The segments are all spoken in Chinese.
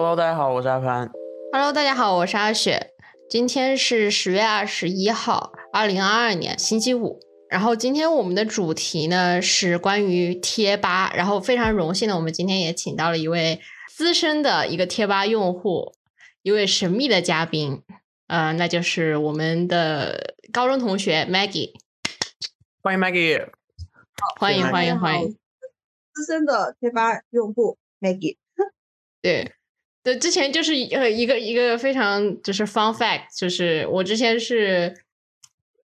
Hello，大家好，我是阿潘。Hello，大家好，我是阿雪。今天是十月二十一号，二零二二年星期五。然后今天我们的主题呢是关于贴吧。然后非常荣幸的，我们今天也请到了一位资深的一个贴吧用户，一位神秘的嘉宾。呃，那就是我们的高中同学 Maggie。欢迎 Maggie。欢迎欢迎欢迎。资深的贴吧用户 Maggie。对。对，之前就是呃一个一个非常就是 fun fact，就是我之前是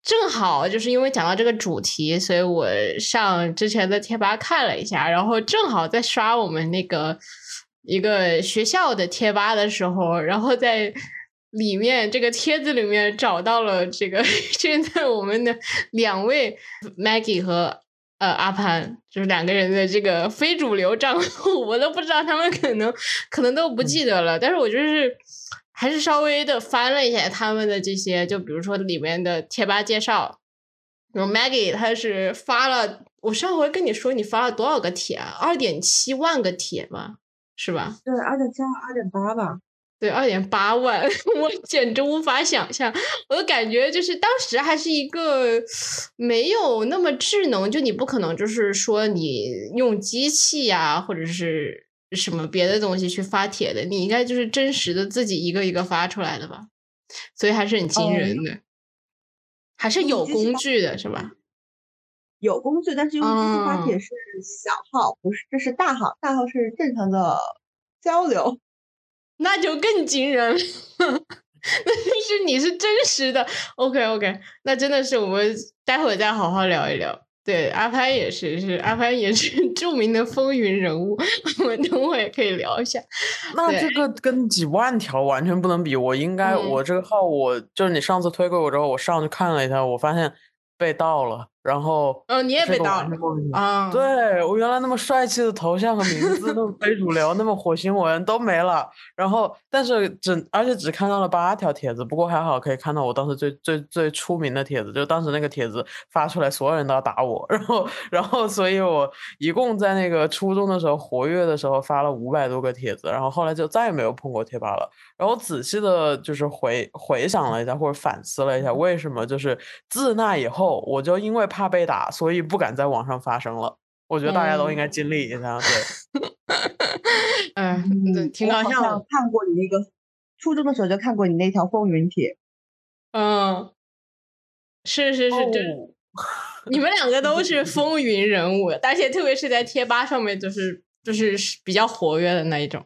正好就是因为讲到这个主题，所以我上之前的贴吧看了一下，然后正好在刷我们那个一个学校的贴吧的时候，然后在里面这个帖子里面找到了这个 现在我们的两位 Maggie 和。呃，阿潘就是两个人的这个非主流账户，我都不知道他们可能可能都不记得了。但是我就是还是稍微的翻了一下他们的这些，就比如说里面的贴吧介绍，比如 Maggie 他是发了，我上回跟你说你发了多少个帖啊？二点七万个帖吧，是吧？对，二点七二点八吧。对，二点八万，我简直无法想象。我的感觉就是，当时还是一个没有那么智能，就你不可能就是说你用机器呀，或者是什么别的东西去发帖的，你应该就是真实的自己一个一个发出来的吧？所以还是很惊人的，还是有工具的是吧？有工具，但是用机器发帖是小号，不是，这是大号，大号是正常的交流。那就更惊人了，那就是你是真实的，OK OK，那真的是我们待会再好好聊一聊。对，阿潘也是，是阿潘也是 著名的风云人物，我们等会可以聊一下。那这个跟几万条完全不能比，我应该我这个号，我就是你上次推给我之后，我上去看了一下，我发现被盗了。然后，嗯，你也被盗了啊！对我原来那么帅气的头像和名字，那么非主流，那么火星文都没了。然后，但是只而且只看到了八条帖子，不过还好可以看到我当时最最最出名的帖子，就当时那个帖子发出来，所有人都要打我。然后，然后，所以我一共在那个初中的时候活跃的时候发了五百多个帖子，然后后来就再也没有碰过贴吧了。然后仔细的就是回回想了一下，或者反思了一下，为什么就是自那以后，我就因为怕。被打，所以不敢在网上发声了。我觉得大家都应该经历一下，对。嗯，挺搞笑。看过你那个初中的时候就看过你那条风云帖。嗯，是是是，对。你们两个都是风云人物，而且特别是在贴吧上面，就是就是比较活跃的那一种。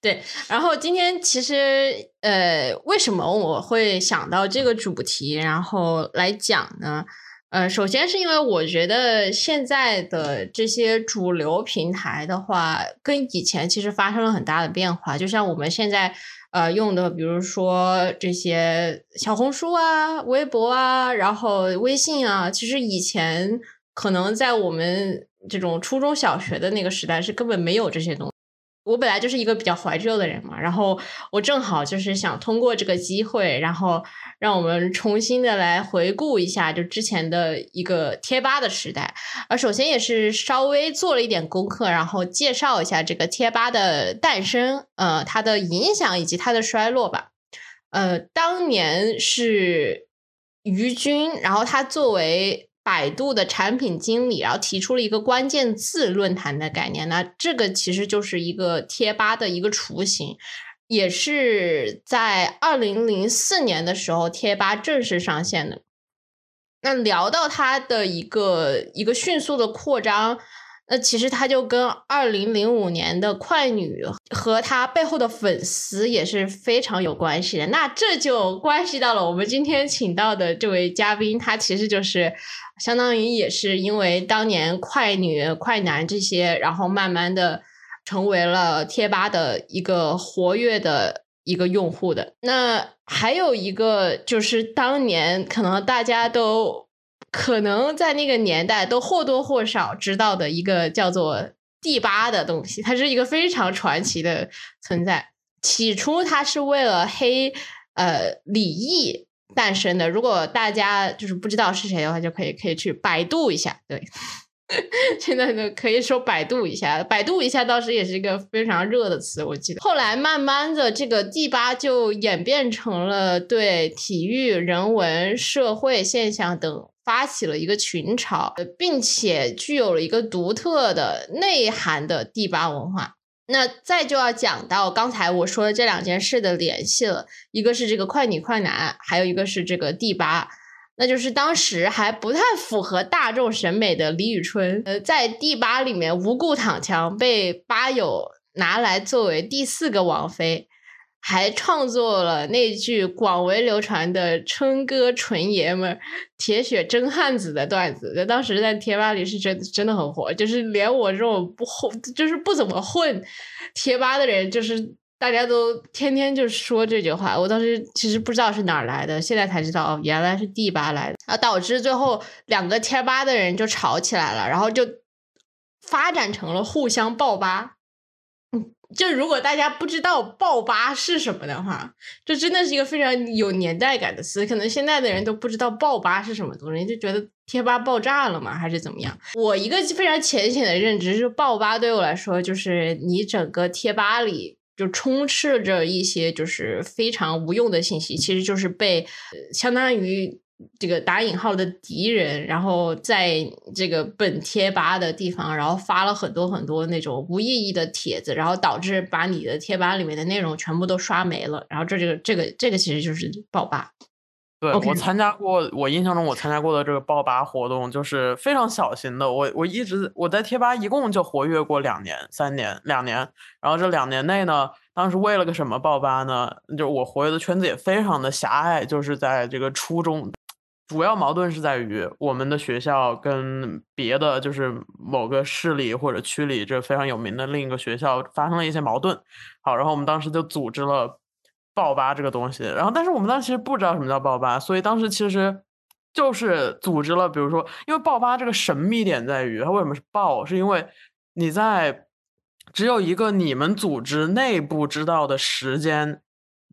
对，然后今天其实呃，为什么我会想到这个主题，然后来讲呢？呃，首先是因为我觉得现在的这些主流平台的话，跟以前其实发生了很大的变化。就像我们现在呃用的，比如说这些小红书啊、微博啊，然后微信啊，其实以前可能在我们这种初中小学的那个时代是根本没有这些东西。我本来就是一个比较怀旧的人嘛，然后我正好就是想通过这个机会，然后让我们重新的来回顾一下就之前的一个贴吧的时代。而首先也是稍微做了一点功课，然后介绍一下这个贴吧的诞生，呃，它的影响以及它的衰落吧。呃，当年是于军，然后他作为。百度的产品经理，然后提出了一个关键字论坛的概念，那这个其实就是一个贴吧的一个雏形，也是在二零零四年的时候贴吧正式上线的。那聊到它的一个一个迅速的扩张。那其实它就跟二零零五年的快女和她背后的粉丝也是非常有关系的。那这就关系到了我们今天请到的这位嘉宾，他其实就是相当于也是因为当年快女、快男这些，然后慢慢的成为了贴吧的一个活跃的一个用户的。那还有一个就是当年可能大家都。可能在那个年代都或多或少知道的一个叫做第八的东西，它是一个非常传奇的存在。起初它是为了黑呃李毅诞生的。如果大家就是不知道是谁的话，就可以可以去百度一下。对，现在呢，可以说百度一下，百度一下当时也是一个非常热的词，我记得。后来慢慢的，这个第八就演变成了对体育、人文、社会现象等发起了一个群嘲，并且具有了一个独特的内涵的第八文化。那再就要讲到刚才我说的这两件事的联系了，一个是这个快女快男，还有一个是这个第八。那就是当时还不太符合大众审美的李宇春，呃，在第八里面无故躺枪，被吧友拿来作为第四个王妃，还创作了那句广为流传的“春哥纯爷们儿，铁血真汉子”的段子，在当时在贴吧里是真真的很火，就是连我这种不混，就是不怎么混贴吧的人，就是。大家都天天就说这句话，我当时其实不知道是哪儿来的，现在才知道哦，原来是第八来的，啊，导致最后两个贴吧的人就吵起来了，然后就发展成了互相爆吧。嗯，就如果大家不知道爆吧是什么的话，这真的是一个非常有年代感的词，可能现在的人都不知道爆吧是什么东西，就觉得贴吧爆炸了吗，还是怎么样？我一个非常浅显的认知是，爆吧对我来说就是你整个贴吧里。就充斥着一些就是非常无用的信息，其实就是被相当于这个打引号的敌人，然后在这个本贴吧的地方，然后发了很多很多那种无意义的帖子，然后导致把你的贴吧里面的内容全部都刷没了，然后这就这个这个其实就是爆吧。对我参加过，我印象中我参加过的这个爆吧活动就是非常小型的。我我一直我在贴吧一共就活跃过两年、三年、两年。然后这两年内呢，当时为了个什么爆吧呢？就我活跃的圈子也非常的狭隘，就是在这个初中，主要矛盾是在于我们的学校跟别的就是某个市里或者区里这非常有名的另一个学校发生了一些矛盾。好，然后我们当时就组织了。爆吧这个东西，然后但是我们当时其实不知道什么叫爆吧，所以当时其实就是组织了，比如说，因为爆吧这个神秘点在于它为什么是爆，是因为你在只有一个你们组织内部知道的时间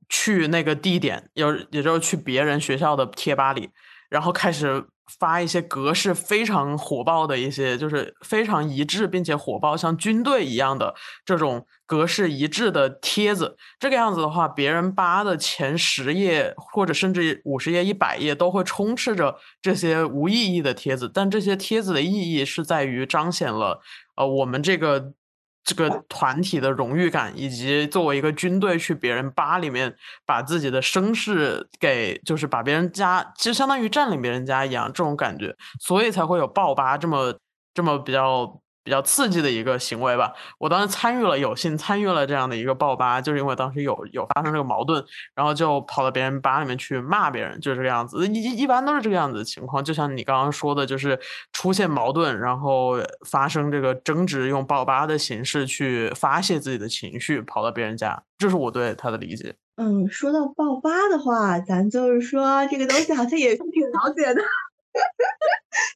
去那个地点，有也就是去别人学校的贴吧里，然后开始。发一些格式非常火爆的一些，就是非常一致并且火爆，像军队一样的这种格式一致的帖子。这个样子的话，别人扒的前十页或者甚至五十页、一百页都会充斥着这些无意义的帖子。但这些帖子的意义是在于彰显了，呃，我们这个。这个团体的荣誉感，以及作为一个军队去别人吧里面把自己的声势给，就是把别人家，其实相当于占领别人家一样，这种感觉，所以才会有爆吧这么这么比较。比较刺激的一个行为吧，我当时参与了，有幸参与了这样的一个爆吧，就是因为当时有有发生这个矛盾，然后就跑到别人吧里面去骂别人，就这个样子。一一般都是这个样子的情况，就像你刚刚说的，就是出现矛盾，然后发生这个争执，用爆吧的形式去发泄自己的情绪，跑到别人家，这是我对他的理解。嗯，说到爆吧的话，咱就是说这个东西好像也是挺了解的。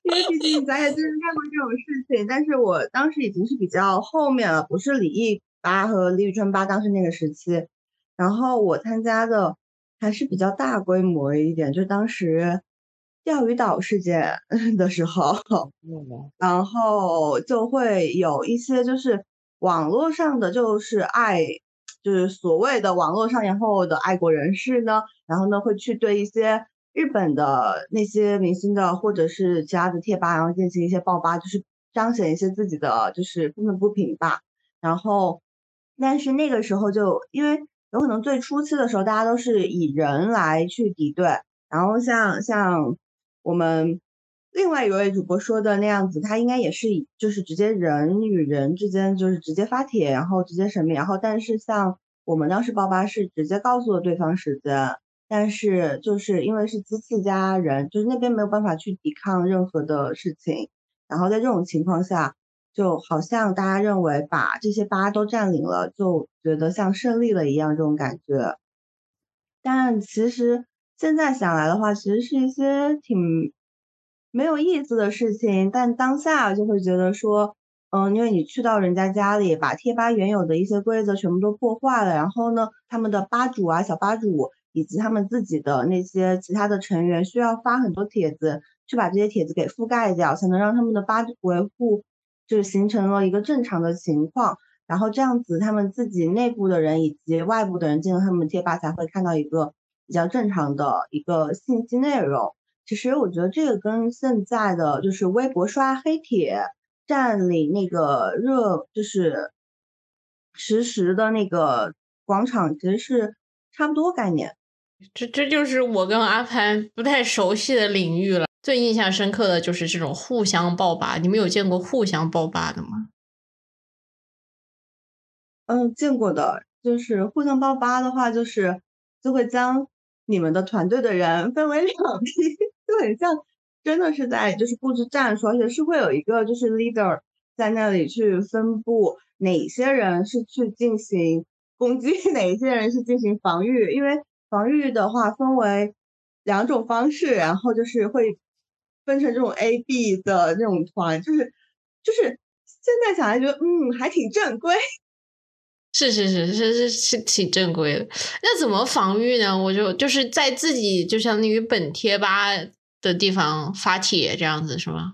因为毕竟咱也就是干过这种事情，但是我当时已经是比较后面了，不是李毅八和李宇春八当时那个时期，然后我参加的还是比较大规模一点，就当时钓鱼岛事件 的时候，然后就会有一些就是网络上的就是爱，就是所谓的网络上然后的爱国人士呢，然后呢会去对一些。日本的那些明星的，或者是其他的贴吧，然后进行一些爆吧，就是彰显一些自己的就是愤愤不平吧。然后，但是那个时候就因为有可能最初期的时候，大家都是以人来去敌对。然后像像我们另外一位主播说的那样子，他应该也是以就是直接人与人之间就是直接发帖，然后直接什么。然后但是像我们当时爆吧是直接告诉了对方时间。但是就是因为是机器加人，就是那边没有办法去抵抗任何的事情，然后在这种情况下，就好像大家认为把这些八都占领了，就觉得像胜利了一样这种感觉。但其实现在想来的话，其实是一些挺没有意思的事情。但当下就会觉得说，嗯，因为你去到人家家里，把贴吧原有的一些规则全部都破坏了，然后呢，他们的吧主啊、小吧主。以及他们自己的那些其他的成员需要发很多帖子去把这些帖子给覆盖掉，才能让他们的吧维护就形成了一个正常的情况。然后这样子，他们自己内部的人以及外部的人进入他们贴吧，才会看到一个比较正常的一个信息内容。其实我觉得这个跟现在的就是微博刷黑帖占领那个热，就是实时的那个广场，其实是差不多概念。这这就是我跟阿潘不太熟悉的领域了。最印象深刻的就是这种互相爆吧，你们有见过互相爆吧的吗？嗯，见过的，就是互相爆吧的话，就是就会将你们的团队的人分为两批，就很像真的是在就是布置战术，而且是会有一个就是 leader 在那里去分布哪些人是去进行攻击，哪些人是进行防御，因为防御的话分为两种方式，然后就是会分成这种 A、B 的那种团，就是就是现在想来觉得嗯还挺正规。是是是是是是挺正规的，那怎么防御呢？我就就是在自己就相当于本贴吧的地方发帖这样子是吗？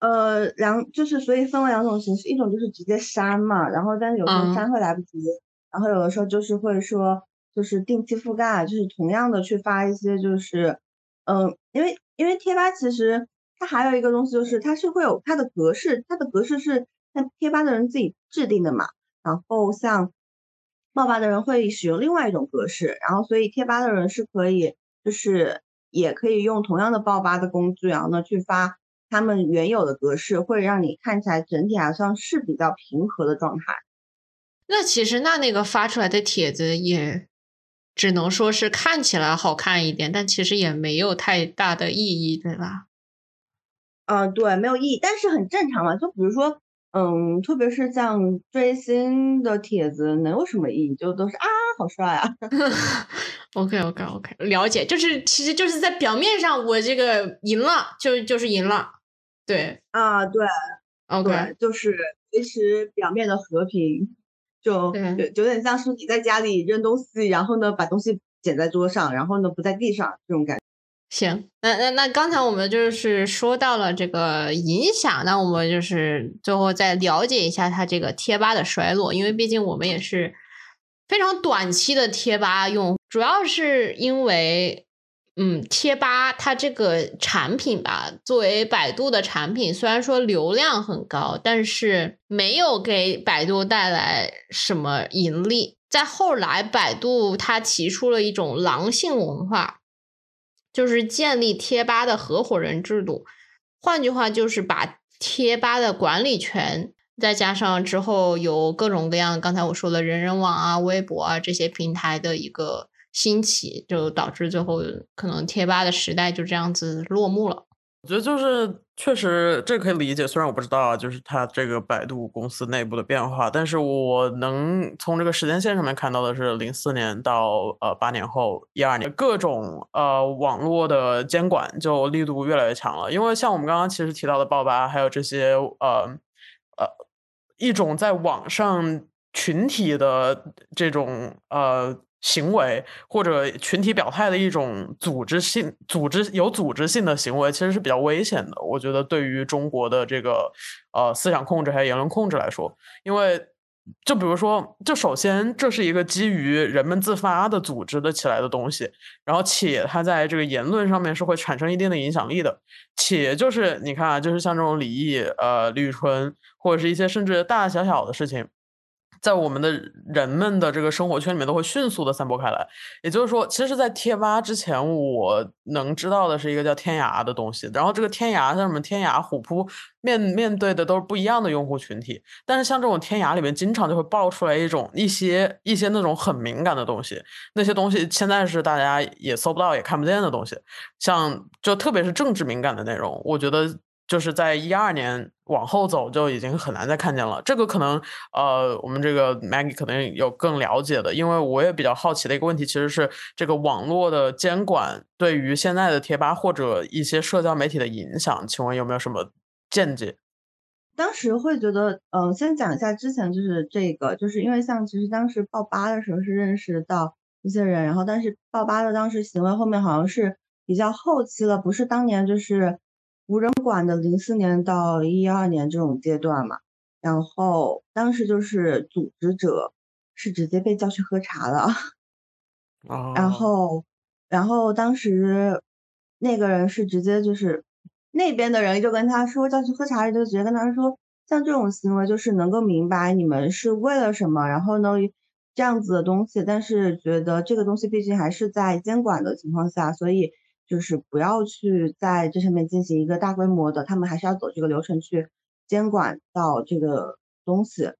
呃，两就是所以分为两种形式，一种就是直接删嘛，然后但是有时候删会来不及，然后有的时候就是会说就是定期覆盖，就是同样的去发一些就是嗯，因为因为贴吧其实它还有一个东西就是它是会有它的格式，它的格式是。那贴吧的人自己制定的嘛，然后像爆吧的人会使用另外一种格式，然后所以贴吧的人是可以，就是也可以用同样的爆吧的工具，然后呢去发他们原有的格式，会让你看起来整体好像是比较平和的状态。那其实那那个发出来的帖子也只能说是看起来好看一点，但其实也没有太大的意义，对吧？嗯，对，没有意义，但是很正常嘛。就比如说。嗯，特别是像追星的帖子，能有什么意义？就都是啊，好帅啊。OK OK OK，了解，就是其实就是在表面上，我这个赢了，就就是赢了。对啊，对，OK，就是维持表面的和平，就有点像是你在家里扔东西，然后呢把东西捡在桌上，然后呢不在地上这种感觉。行，那那那刚才我们就是说到了这个影响，那我们就是最后再了解一下它这个贴吧的衰落，因为毕竟我们也是非常短期的贴吧用，主要是因为，嗯，贴吧它这个产品吧，作为百度的产品，虽然说流量很高，但是没有给百度带来什么盈利。在后来，百度它提出了一种狼性文化。就是建立贴吧的合伙人制度，换句话就是把贴吧的管理权，再加上之后有各种各样，刚才我说的人人网啊、微博啊这些平台的一个兴起，就导致最后可能贴吧的时代就这样子落幕了。我觉得就是确实这可以理解，虽然我不知道啊，就是它这个百度公司内部的变化，但是我能从这个时间线上面看到的是，零四年到呃八年后一二年，各种呃网络的监管就力度越来越强了。因为像我们刚刚其实提到的爆吧，还有这些呃呃一种在网上群体的这种呃。行为或者群体表态的一种组织性、组织有组织性的行为，其实是比较危险的。我觉得对于中国的这个呃思想控制还有言论控制来说，因为就比如说，就首先这是一个基于人们自发的组织的起来的东西，然后且它在这个言论上面是会产生一定的影响力的，且就是你看啊，就是像这种李毅、呃李宇春或者是一些甚至大大小小的事情。在我们的人们的这个生活圈里面，都会迅速的散播开来。也就是说，其实，在贴吧之前，我能知道的是一个叫天涯的东西。然后，这个天涯像什么天涯、虎扑，面面对的都是不一样的用户群体。但是，像这种天涯里面，经常就会爆出来一种一些一些那种很敏感的东西。那些东西现在是大家也搜不到、也看不见的东西。像就特别是政治敏感的内容，我觉得。就是在一二年往后走就已经很难再看见了。这个可能呃，我们这个 Maggie 可能有更了解的，因为我也比较好奇的一个问题，其实是这个网络的监管对于现在的贴吧或者一些社交媒体的影响，请问有没有什么见解？当时会觉得，嗯，先讲一下之前就是这个，就是因为像其实当时爆吧的时候是认识到一些人，然后但是爆吧的当时行为后面好像是比较后期了，不是当年就是无人管的零四年到一二年这种阶段嘛。然后当时就是组织者是直接被叫去喝茶了，啊然后然后当时那个人是直接就是那边的人就跟他说叫去喝茶，就直接跟他说，像这种行为就是能够明白你们是为了什么，然后呢这样子的东西，但是觉得这个东西毕竟还是在监管的情况下，所以就是不要去在这上面进行一个大规模的，他们还是要走这个流程去。监管到这个东西，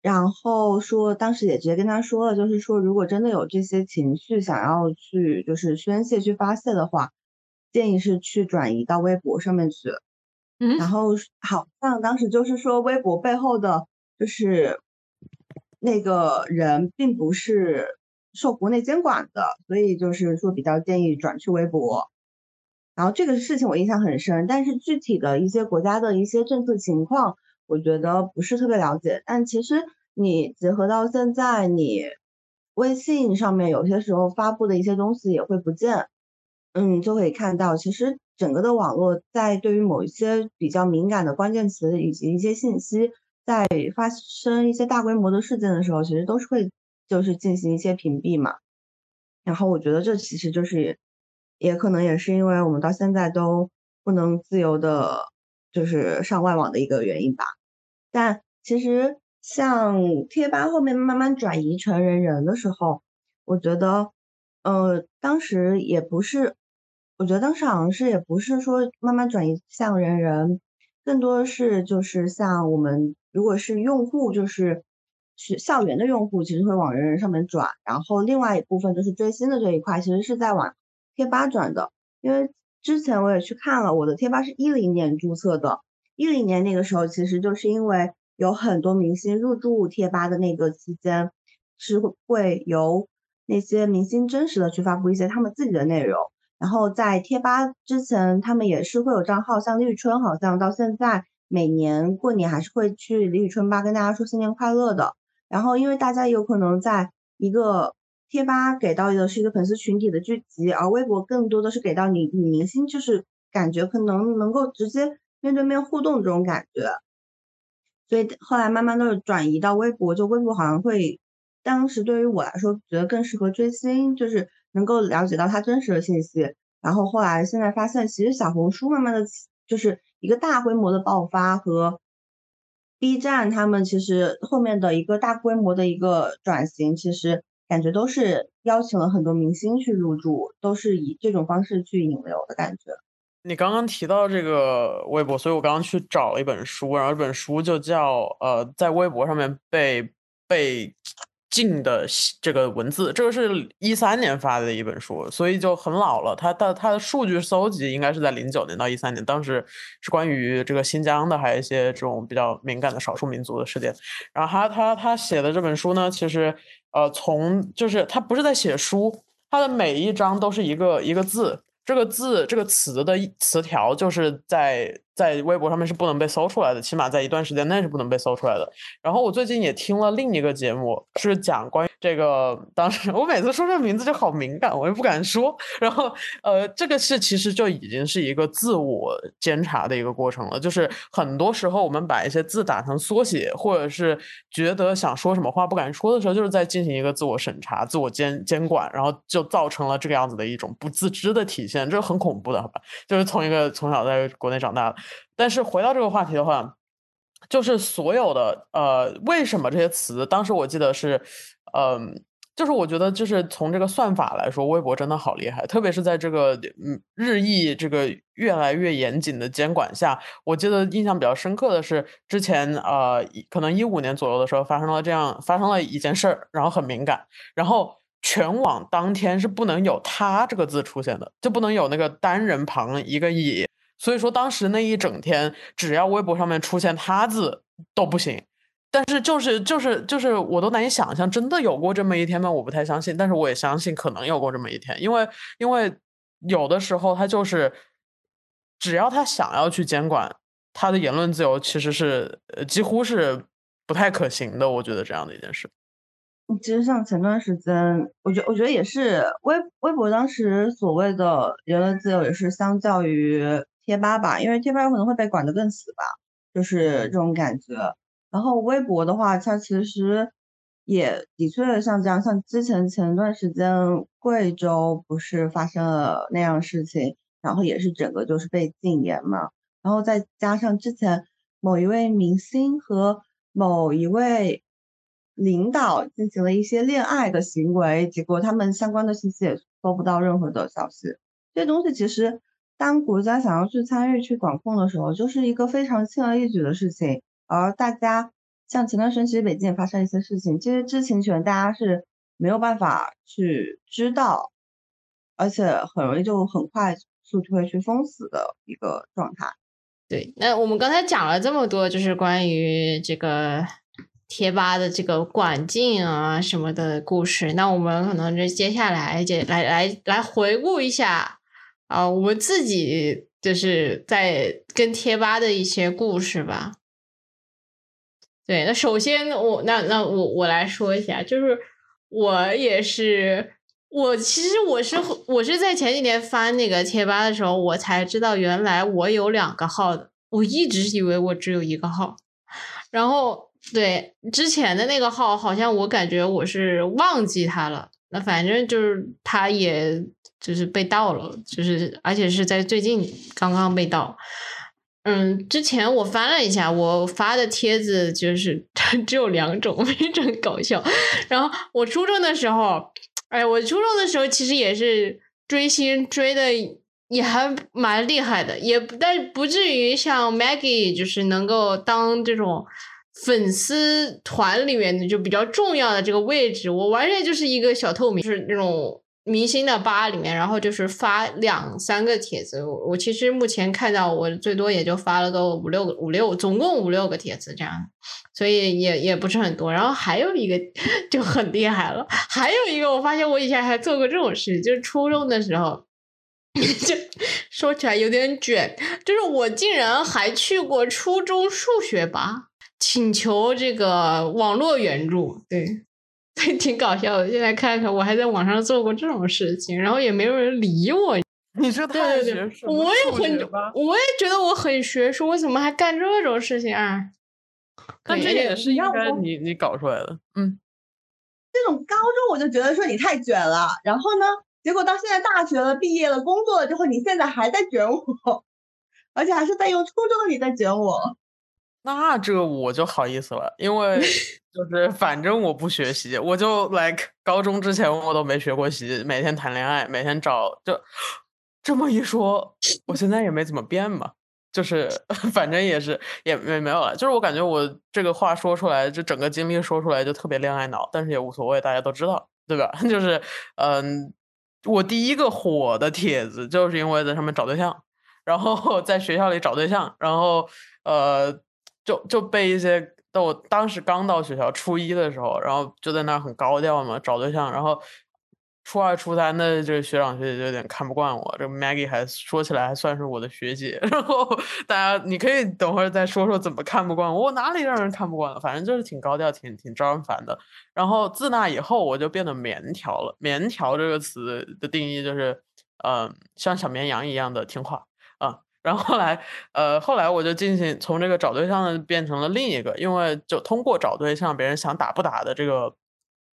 然后说当时也直接跟他说了，就是说如果真的有这些情绪想要去就是宣泄去发泄的话，建议是去转移到微博上面去。嗯，然后好像当时就是说微博背后的就是那个人并不是受国内监管的，所以就是说比较建议转去微博。然后这个事情我印象很深，但是具体的一些国家的一些政策情况，我觉得不是特别了解。但其实你结合到现在，你微信上面有些时候发布的一些东西也会不见，嗯，就可以看到，其实整个的网络在对于某一些比较敏感的关键词以及一些信息，在发生一些大规模的事件的时候，其实都是会就是进行一些屏蔽嘛。然后我觉得这其实就是。也可能也是因为我们到现在都不能自由的，就是上外网的一个原因吧。但其实像贴吧后面慢慢转移成人人的时候，我觉得，呃，当时也不是，我觉得当时好像是也不是说慢慢转移向人人，更多的是就是像我们如果是用户，就是学校园的用户，其实会往人人上面转，然后另外一部分就是追星的这一块，其实是在往。贴吧转的，因为之前我也去看了，我的贴吧是一零年注册的，一零年那个时候其实就是因为有很多明星入驻贴吧的那个期间，是会由那些明星真实的去发布一些他们自己的内容，然后在贴吧之前，他们也是会有账号，像李宇春好像到现在每年过年还是会去李宇春吧跟大家说新年快乐的，然后因为大家有可能在一个。贴吧给到的是一个粉丝群体的聚集，而微博更多的是给到你女明星，就是感觉可能能够直接面对面互动这种感觉。所以后来慢慢都是转移到微博，就微博好像会，当时对于我来说觉得更适合追星，就是能够了解到他真实的信息。然后后来现在发现，其实小红书慢慢的就是一个大规模的爆发和 B 站他们其实后面的一个大规模的一个转型，其实。感觉都是邀请了很多明星去入驻，都是以这种方式去引流的感觉。你刚刚提到这个微博，所以我刚刚去找了一本书，然后这本书就叫呃，在微博上面被被。近的这个文字，这个是一三年发的一本书，所以就很老了。它的它的数据搜集应该是在零九年到一三年，当时是关于这个新疆的，还有一些这种比较敏感的少数民族的事件。然后他他他写的这本书呢，其实呃，从就是他不是在写书，他的每一章都是一个一个字。这个字这个词的词条就是在在微博上面是不能被搜出来的，起码在一段时间内是不能被搜出来的。然后我最近也听了另一个节目，是讲关于这个。当时我每次说这名字就好敏感，我又不敢说。然后呃，这个是其实就已经是一个自我监察的一个过程了。就是很多时候我们把一些字打成缩写，或者是觉得想说什么话不敢说的时候，就是在进行一个自我审查、自我监监管，然后就造成了这个样子的一种不自知的体现。这是很恐怖的，好吧？就是从一个从小在国内长大的，但是回到这个话题的话，就是所有的呃，为什么这些词？当时我记得是，嗯，就是我觉得就是从这个算法来说，微博真的好厉害，特别是在这个嗯日益这个越来越严谨的监管下，我记得印象比较深刻的是之前呃，可能一五年左右的时候发生了这样发生了一件事儿，然后很敏感，然后。全网当天是不能有“他”这个字出现的，就不能有那个单人旁一个“以”。所以说当时那一整天，只要微博上面出现“他”字都不行。但是就是就是就是，我都难以想象，真的有过这么一天吗？我不太相信。但是我也相信可能有过这么一天，因为因为有的时候他就是，只要他想要去监管他的言论自由，其实是呃几乎是不太可行的。我觉得这样的一件事。其实像前段时间，我觉我觉得也是微微博当时所谓的言论自由，也是相较于贴吧吧，因为贴吧有可能会被管得更死吧，就是这种感觉。然后微博的话，它其实也的确像这样，像之前前段时间贵州不是发生了那样事情，然后也是整个就是被禁言嘛，然后再加上之前某一位明星和某一位。领导进行了一些恋爱的行为，结果他们相关的信息也搜不到任何的消息。这些东西其实，当国家想要去参与去管控的时候，就是一个非常轻而易举的事情。而大家像前段时间，其实北京也发生一些事情，这些知情权大家是没有办法去知道，而且很容易就很快速就会去封死的一个状态。对，那我们刚才讲了这么多，就是关于这个。贴吧的这个管禁啊什么的故事，那我们可能就接下来就来来来回顾一下啊，我们自己就是在跟贴吧的一些故事吧。对，那首先我那那我我来说一下，就是我也是我其实我是我是在前几天翻那个贴吧的时候，我才知道原来我有两个号的，我一直以为我只有一个号，然后。对之前的那个号，好像我感觉我是忘记他了。那反正就是他，也就是被盗了，就是而且是在最近刚刚被盗。嗯，之前我翻了一下，我发的帖子就是 只有两种，非常搞笑。然后我初中的时候，哎，我初中的时候其实也是追星追的也还蛮厉害的，也但不至于像 Maggie 就是能够当这种。粉丝团里面的就比较重要的这个位置，我完全就是一个小透明，就是那种明星的吧里面，然后就是发两三个帖子。我我其实目前看到我最多也就发了个五六个五六，总共五六个帖子这样，所以也也不是很多。然后还有一个 就很厉害了，还有一个我发现我以前还做过这种事，就是初中的时候，就说起来有点卷，就是我竟然还去过初中数学吧。请求这个网络援助，对，对，挺搞笑的。现在看看，我还在网上做过这种事情，然后也没有人理我。你说太学术，我也很，我也觉得我很学术，我怎么还干这种事情啊？但这也是应该你你搞出来的，嗯。这种高中我就觉得说你太卷了，然后呢，结果到现在大学了，毕业了，工作了之后，你现在还在卷我，而且还是在用初中的你在卷我。那这我就好意思了，因为就是反正我不学习，我就 like 高中之前我都没学过习，每天谈恋爱，每天找，就这么一说，我现在也没怎么变嘛，就是 反正也是也没没有了，就是我感觉我这个话说出来，就整个经历说出来就特别恋爱脑，但是也无所谓，大家都知道，对吧？就是嗯，我第一个火的帖子就是因为在上面找对象，然后 在学校里找对象，然后呃。就就被一些，但我当时刚到学校初一的时候，然后就在那儿很高调嘛，找对象。然后初二、初三的这个学长学姐就有点看不惯我。这 Maggie 还说起来还算是我的学姐。然后大家你可以等会儿再说说怎么看不惯我，我哪里让人看不惯了？反正就是挺高调，挺挺招人烦的。然后自那以后，我就变得棉条了。棉条这个词的定义就是，嗯，像小绵羊一样的听话。然后后来，呃，后来我就进行从这个找对象的变成了另一个，因为就通过找对象，别人想打不打的这个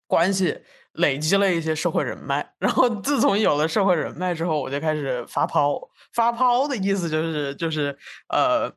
关系，累积了一些社会人脉。然后自从有了社会人脉之后，我就开始发抛。发抛的意思就是就是呃，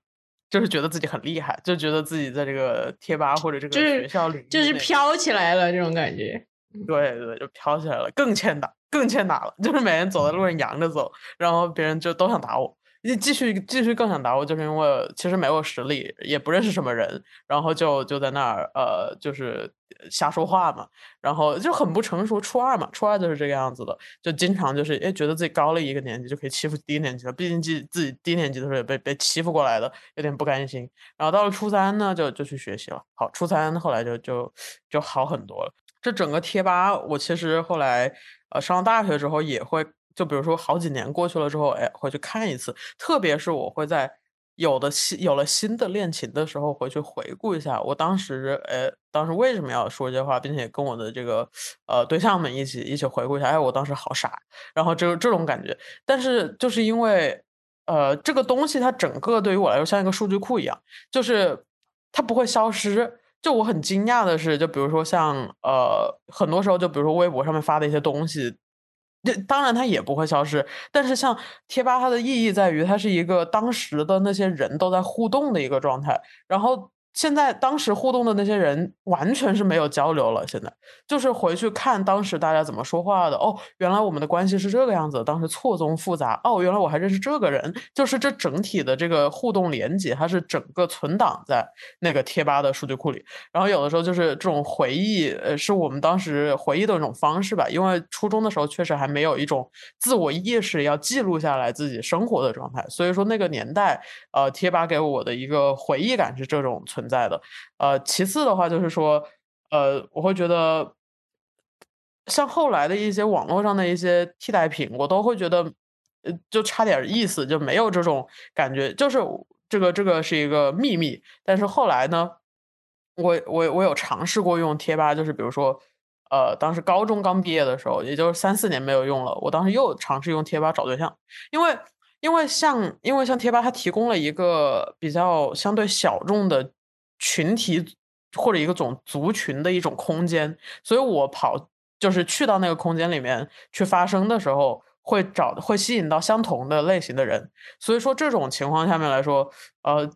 就是觉得自己很厉害，就觉得自己在这个贴吧或者这个学校里就是飘起来了这种感觉。对对，就飘起来了，更欠打，更欠打了。就是每天走在路上扬着走，然后别人就都想打我。你继续继续更想打我，就是因为其实没有实力，也不认识什么人，然后就就在那儿呃，就是瞎说话嘛，然后就很不成熟。初二嘛，初二就是这个样子的，就经常就是哎，觉得自己高了一个年级就可以欺负低年级了，毕竟自自己低年级的时候也被被欺负过来的，有点不甘心。然后到了初三呢，就就去学习了。好，初三后来就就就好很多了。这整个贴吧，我其实后来呃上大学之后也会。就比如说好几年过去了之后，哎，回去看一次。特别是我会在有的新有了新的恋情的时候，回去回顾一下，我当时，哎，当时为什么要说这些话，并且跟我的这个呃对象们一起一起回顾一下，哎，我当时好傻，然后这这种感觉。但是就是因为呃这个东西它整个对于我来说像一个数据库一样，就是它不会消失。就我很惊讶的是，就比如说像呃很多时候，就比如说微博上面发的一些东西。这当然它也不会消失，但是像贴吧，它的意义在于它是一个当时的那些人都在互动的一个状态，然后。现在当时互动的那些人完全是没有交流了，现在就是回去看当时大家怎么说话的。哦，原来我们的关系是这个样子，当时错综复杂。哦，原来我还认识这个人，就是这整体的这个互动连接，它是整个存档在那个贴吧的数据库里。然后有的时候就是这种回忆，呃，是我们当时回忆的一种方式吧。因为初中的时候确实还没有一种自我意识要记录下来自己生活的状态，所以说那个年代，呃，贴吧给我的一个回忆感是这种存。存在的，呃，其次的话就是说，呃，我会觉得，像后来的一些网络上的一些替代品，我都会觉得，呃，就差点意思，就没有这种感觉。就是这个这个是一个秘密，但是后来呢，我我我有尝试过用贴吧，就是比如说，呃，当时高中刚毕业的时候，也就是三四年没有用了，我当时又尝试用贴吧找对象，因为因为像因为像贴吧，它提供了一个比较相对小众的。群体或者一个种族群的一种空间，所以我跑就是去到那个空间里面去发声的时候，会找会吸引到相同的类型的人。所以说这种情况下面来说，呃，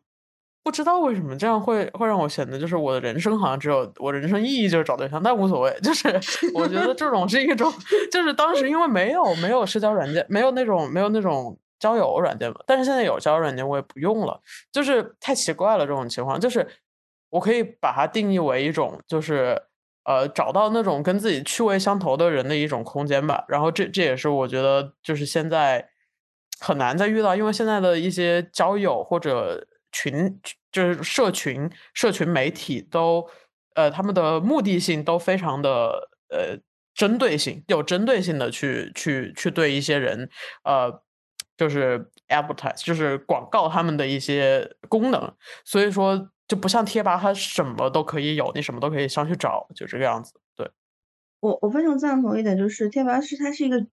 不知道为什么这样会会让我显得就是我的人生好像只有我人生意义就是找对象，但无所谓。就是我觉得这种是一种，就是当时因为没有没有社交软件，没有那种没有那种交友软件嘛，但是现在有交友软件我也不用了，就是太奇怪了这种情况，就是。我可以把它定义为一种，就是呃，找到那种跟自己趣味相投的人的一种空间吧。然后这这也是我觉得，就是现在很难再遇到，因为现在的一些交友或者群，就是社群、社群媒体都，呃，他们的目的性都非常的呃针对性，有针对性的去去去对一些人，呃，就是 advertise，就是广告他们的一些功能，所以说。就不像贴吧，它什么都可以有，你什么都可以上去找，就这个样子。对，我我非常赞同一点，就是贴吧是它是一个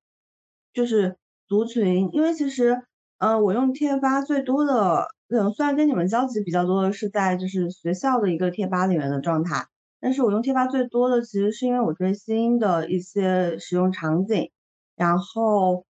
就是族群，因为其实呃，我用贴吧最多的，嗯，虽然跟你们交集比较多的是在就是学校的一个贴吧里面的状态，但是我用贴吧最多的其实是因为我追星的一些使用场景。然后，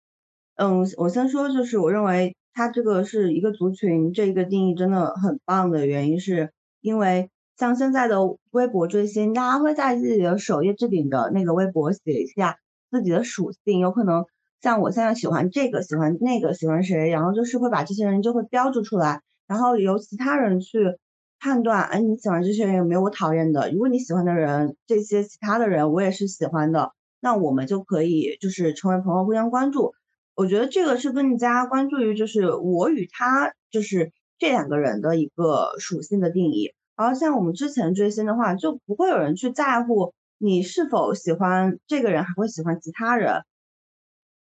嗯，我先说就是我认为。它这个是一个族群，这个定义真的很棒的原因是，因为像现在的微博追星，大家会在自己的首页置顶的那个微博写一下自己的属性，有可能像我现在喜欢这个，喜欢那个，喜欢谁，然后就是会把这些人就会标注出来，然后由其他人去判断，哎，你喜欢这些人有没有我讨厌的？如果你喜欢的人，这些其他的人我也是喜欢的，那我们就可以就是成为朋友，互相关注。我觉得这个是更加关注于就是我与他就是这两个人的一个属性的定义，然后像我们之前追星的话，就不会有人去在乎你是否喜欢这个人，还会喜欢其他人，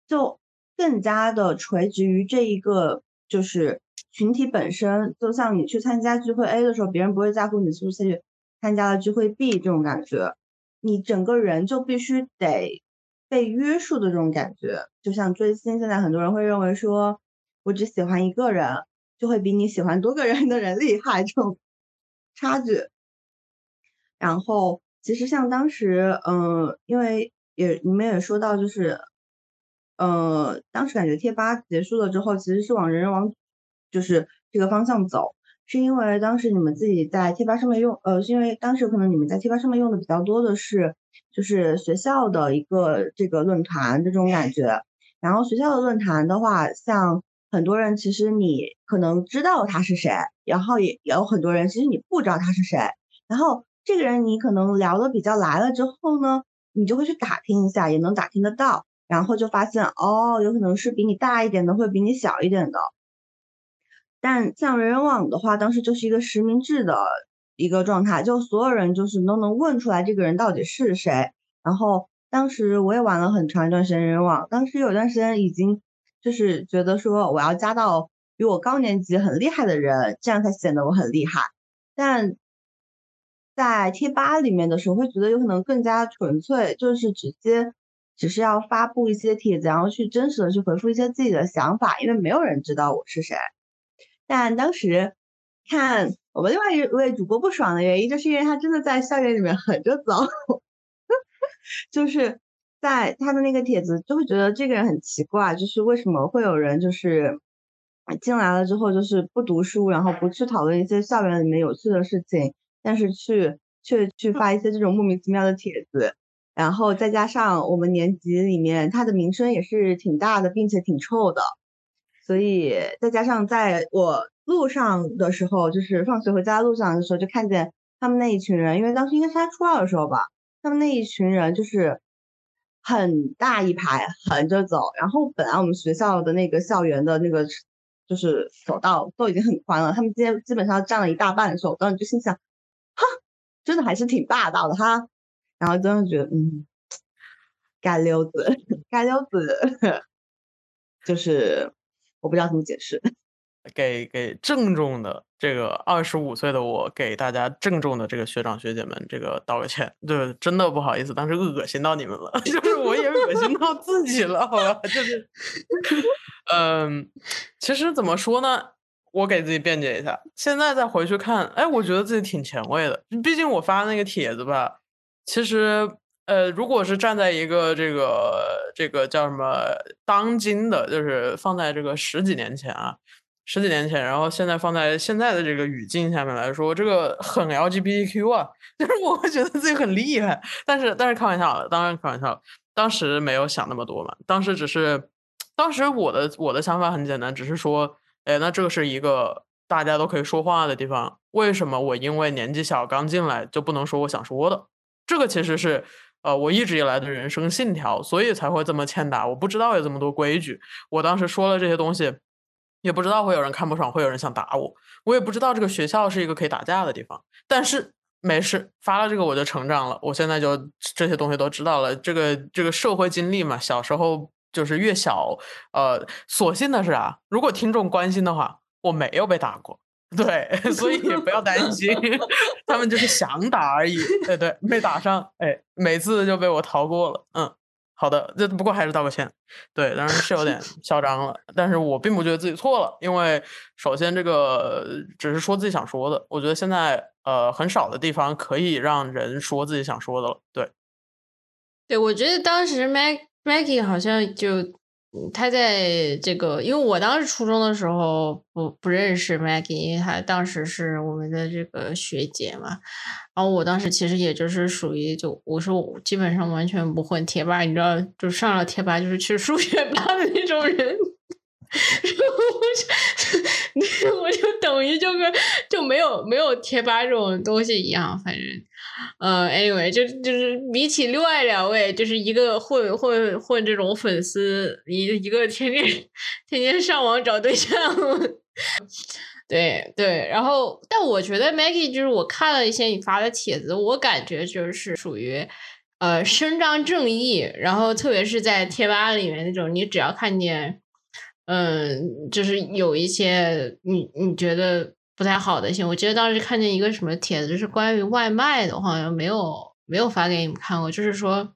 就更加的垂直于这一个就是群体本身。就像你去参加聚会 A 的时候，别人不会在乎你是不是去参加了聚会 B 这种感觉，你整个人就必须得。被约束的这种感觉，就像追星。现在很多人会认为说，我只喜欢一个人，就会比你喜欢多个人的人厉害，这种差距。然后，其实像当时，嗯，因为也你们也说到，就是，呃，当时感觉贴吧结束了之后，其实是往人人网，就是这个方向走，是因为当时你们自己在贴吧上面用，呃，是因为当时可能你们在贴吧上面用的比较多的是。就是学校的一个这个论坛这种感觉，然后学校的论坛的话，像很多人其实你可能知道他是谁，然后也也有很多人其实你不知道他是谁，然后这个人你可能聊的比较来了之后呢，你就会去打听一下，也能打听得到，然后就发现哦，有可能是比你大一点的，或者比你小一点的，但像人人网的话，当时就是一个实名制的。一个状态，就所有人就是都能问出来这个人到底是谁。然后当时我也玩了很长一段时间人人网，当时有段时间已经就是觉得说我要加到比我高年级很厉害的人，这样才显得我很厉害。但在贴吧里面的时候，会觉得有可能更加纯粹，就是直接只是要发布一些帖子，然后去真实的去回复一些自己的想法，因为没有人知道我是谁。但当时看我们另外一位主播不爽的原因，就是因为他真的在校园里面横着走，就是在他的那个帖子就会觉得这个人很奇怪，就是为什么会有人就是进来了之后就是不读书，然后不去讨论一些校园里面有趣的事情，但是去却去发一些这种莫名其妙的帖子，然后再加上我们年级里面他的名声也是挺大的，并且挺臭的。所以再加上在我路上的时候，就是放学回家路上的时候，就看见他们那一群人，因为当时应该是他初二的时候吧，他们那一群人就是很大一排横着走，然后本来我们学校的那个校园的那个就是走道都已经很宽了，他们今天基本上占了一大半的时候，我当时就心想，哈，真的还是挺霸道的哈，然后真的觉得嗯，街溜子，街溜子，就是。我不知道怎么解释，给给郑重的这个二十五岁的我，给大家郑重的这个学长学姐们这个道个歉，对，真的不好意思，当时恶心到你们了，就是我也恶心到自己了，好吧，就是，嗯，其实怎么说呢，我给自己辩解一下，现在再回去看，哎，我觉得自己挺前卫的，毕竟我发那个帖子吧，其实。呃，如果是站在一个这个这个叫什么当今的，就是放在这个十几年前啊，十几年前，然后现在放在现在的这个语境下面来说，这个很 LGBTQ 啊，就是我会觉得自己很厉害。但是但是开玩笑，当然开玩笑，当时没有想那么多嘛，当时只是，当时我的我的想法很简单，只是说，哎，那这个是一个大家都可以说话的地方，为什么我因为年纪小刚进来就不能说我想说的？这个其实是。呃，我一直以来的人生信条，所以才会这么欠打。我不知道有这么多规矩，我当时说了这些东西，也不知道会有人看不爽，会有人想打我。我也不知道这个学校是一个可以打架的地方。但是没事，发了这个我就成长了。我现在就这些东西都知道了。这个这个社会经历嘛，小时候就是越小，呃，所幸的是啊，如果听众关心的话，我没有被打过。对，所以也不要担心，他们就是想打而已。对对，没打上，哎，每次就被我逃过了。嗯，好的，这不过还是道个歉。对，当然是有点嚣张了，但是我并不觉得自己错了，因为首先这个只是说自己想说的。我觉得现在呃很少的地方可以让人说自己想说的了。对，对，我觉得当时 Mag Maggie 好像就。他在这个，因为我当时初中的时候不不认识 Maggie，因为他当时是我们的这个学姐嘛。然后我当时其实也就是属于就我说基本上完全不混贴吧，你知道，就上了贴吧就是去数学班的那种人。然 后我就 我就等于就跟就没有没有贴吧这种东西一样，反正。呃，anyway，就就是比起另外两位，就是一个混混混这种粉丝，一一个天天天天上网找对象，对对。然后，但我觉得 Maggie 就是我看了一些你发的帖子，我感觉就是属于呃伸张正义，然后特别是在贴吧里面那种，你只要看见，嗯，就是有一些你你觉得。不太好的一些，我记得当时看见一个什么帖子，就是关于外卖的，好像没有没有发给你们看过。就是说，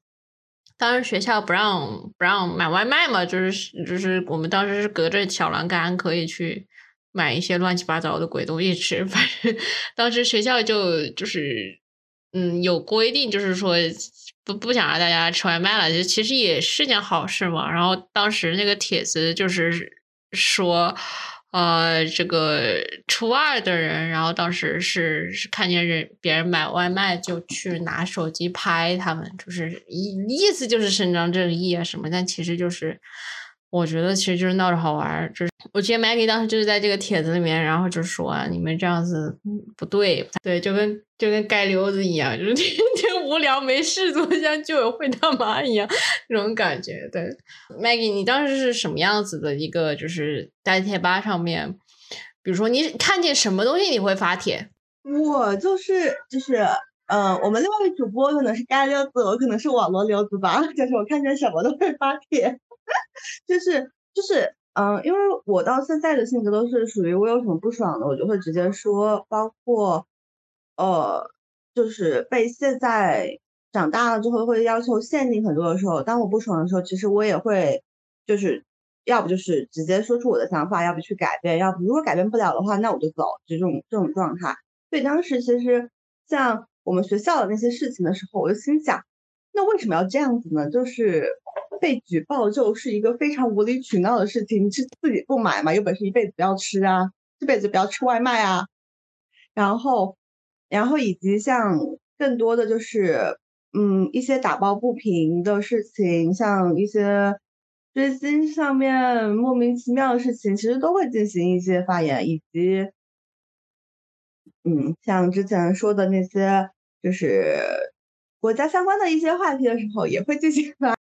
当时学校不让不让买外卖嘛，就是就是我们当时是隔着小栏杆可以去买一些乱七八糟的鬼东西吃。反正当时学校就就是嗯有规定，就是说不不想让大家吃外卖了，就其实也是件好事嘛。然后当时那个帖子就是说。呃，这个初二的人，然后当时是是看见人别人买外卖，就去拿手机拍他们，就是意意思就是伸张正义啊什么，但其实就是。我觉得其实就是闹着好玩，就是我记得 Maggie 当时就是在这个帖子里面，然后就说你们这样子不对，对，就跟就跟街溜子一样，就是 天天无聊没事做，像居委会大妈一样那种感觉。对，Maggie，你当时是什么样子的一个就是在贴吧上面，比如说你看见什么东西你会发帖？我就是就是嗯，我们另外一个主播可能是街溜子，我可能是网络溜子吧，就是我看见什么都会发帖。就是就是嗯，因为我到现在的性格都是属于我有什么不爽的，我就会直接说，包括呃，就是被现在长大了之后会要求限定很多的时候，当我不爽的时候，其实我也会就是要不就是直接说出我的想法，要不去改变，要不如果改变不了的话，那我就走，就这种这种状态。所以当时其实像我们学校的那些事情的时候，我就心想，那为什么要这样子呢？就是被举报就是一个非常无理取闹的事情，你是自己不买嘛？有本事一辈子不要吃啊，这辈子不要吃外卖啊。然后，然后以及像更多的就是，嗯，一些打抱不平的事情，像一些追星上面莫名其妙的事情，其实都会进行一些发言，以及。嗯，像之前说的那些，就是国家相关的一些话题的时候，也会进行发。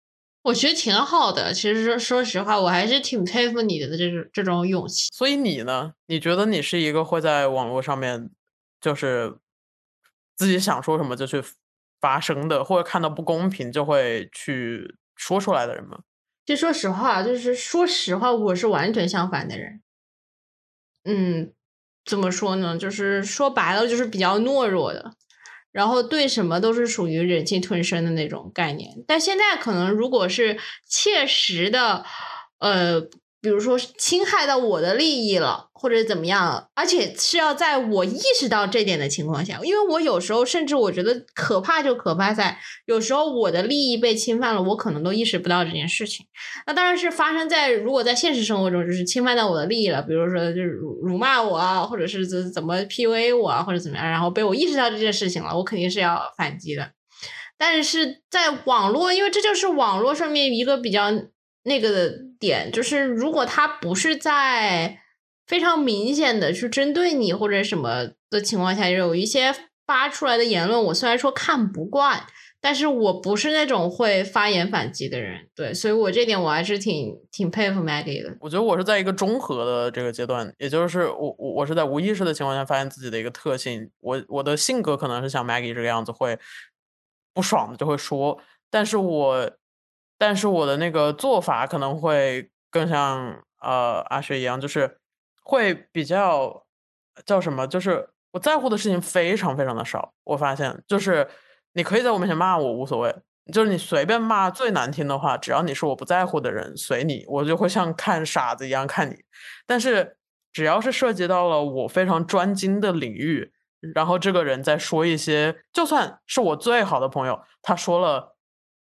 我觉得挺好的，其实说说实话，我还是挺佩服你的这种这种勇气。所以你呢？你觉得你是一个会在网络上面，就是自己想说什么就去发声的，或者看到不公平就会去说出来的人吗？就说实话，就是说实话，我是完全相反的人。嗯。怎么说呢？就是说白了，就是比较懦弱的，然后对什么都是属于忍气吞声的那种概念。但现在可能如果是切实的，呃。比如说侵害到我的利益了，或者怎么样，而且是要在我意识到这点的情况下，因为我有时候甚至我觉得可怕就可怕在，有时候我的利益被侵犯了，我可能都意识不到这件事情。那当然是发生在如果在现实生活中就是侵犯到我的利益了，比如说就是辱辱骂我啊，或者是怎怎么 PUA 我啊，或者怎么样，然后被我意识到这件事情了，我肯定是要反击的。但是在网络，因为这就是网络上面一个比较。那个的点就是，如果他不是在非常明显的去针对你或者什么的情况下，有一些发出来的言论，我虽然说看不惯，但是我不是那种会发言反击的人，对，所以我这点我还是挺挺佩服 Maggie 的。我觉得我是在一个中和的这个阶段，也就是我我我是在无意识的情况下发现自己的一个特性，我我的性格可能是像 Maggie 这个样子，会不爽的就会说，但是我。但是我的那个做法可能会更像呃阿雪一样，就是会比较叫什么？就是我在乎的事情非常非常的少。我发现，就是你可以在我面前骂我无所谓，就是你随便骂最难听的话，只要你是我不在乎的人，随你，我就会像看傻子一样看你。但是只要是涉及到了我非常专精的领域，然后这个人在说一些，就算是我最好的朋友，他说了。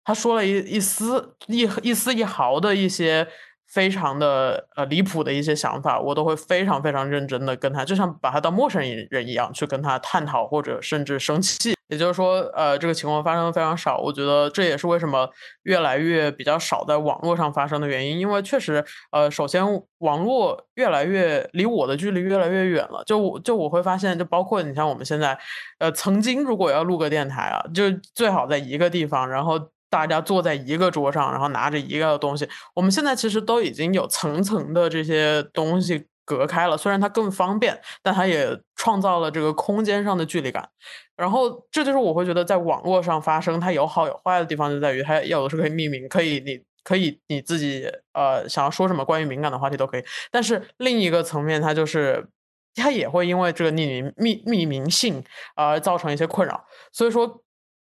他说了一一丝一一丝一毫的一些非常的呃离谱的一些想法，我都会非常非常认真的跟他，就像把他当陌生人一样去跟他探讨，或者甚至生气。也就是说，呃，这个情况发生的非常少。我觉得这也是为什么越来越比较少在网络上发生的原因，因为确实，呃，首先网络越来越离我的距离越来越远了。就我就我会发现，就包括你像我们现在，呃，曾经如果要录个电台啊，就最好在一个地方，然后。大家坐在一个桌上，然后拿着一个东西。我们现在其实都已经有层层的这些东西隔开了，虽然它更方便，但它也创造了这个空间上的距离感。然后这就是我会觉得在网络上发生它有好有坏的地方，就在于它有的是可以匿名，可以你可以你自己呃想要说什么关于敏感的话题都可以。但是另一个层面，它就是它也会因为这个匿名匿匿名性而造成一些困扰。所以说。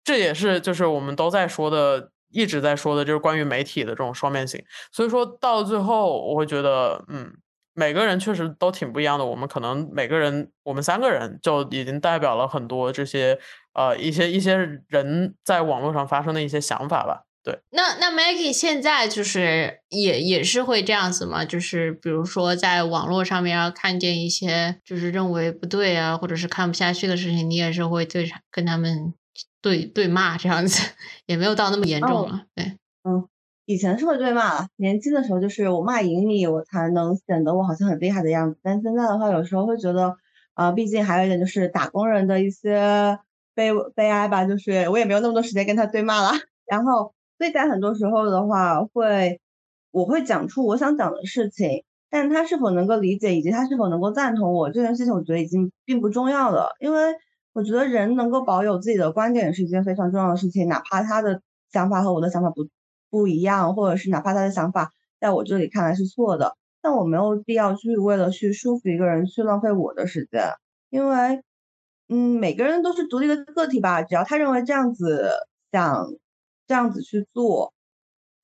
这也是就是我们都在说的，一直在说的，就是关于媒体的这种双面性。所以说到最后，我会觉得，嗯，每个人确实都挺不一样的。我们可能每个人，我们三个人就已经代表了很多这些呃一些一些人在网络上发生的一些想法吧。对，那那 Maggie 现在就是也也是会这样子吗？就是比如说在网络上面要看见一些就是认为不对啊，或者是看不下去的事情，你也是会对跟他们。对对骂这样子也没有到那么严重了，对，嗯，以前是会对骂了，年轻的时候就是我骂赢你，我才能显得我好像很厉害的样子。但现在的话，有时候会觉得，啊，毕竟还有一点就是打工人的一些悲悲哀吧，就是我也没有那么多时间跟他对骂了。然后，所以在很多时候的话，会我会讲出我想讲的事情，但他是否能够理解，以及他是否能够赞同我这件事情，我觉得已经并不重要了，因为。我觉得人能够保有自己的观点是一件非常重要的事情，哪怕他的想法和我的想法不不一样，或者是哪怕他的想法在我这里看来是错的，但我没有必要去为了去说服一个人去浪费我的时间，因为，嗯，每个人都是独立的个体吧，只要他认为这样子想这样子去做，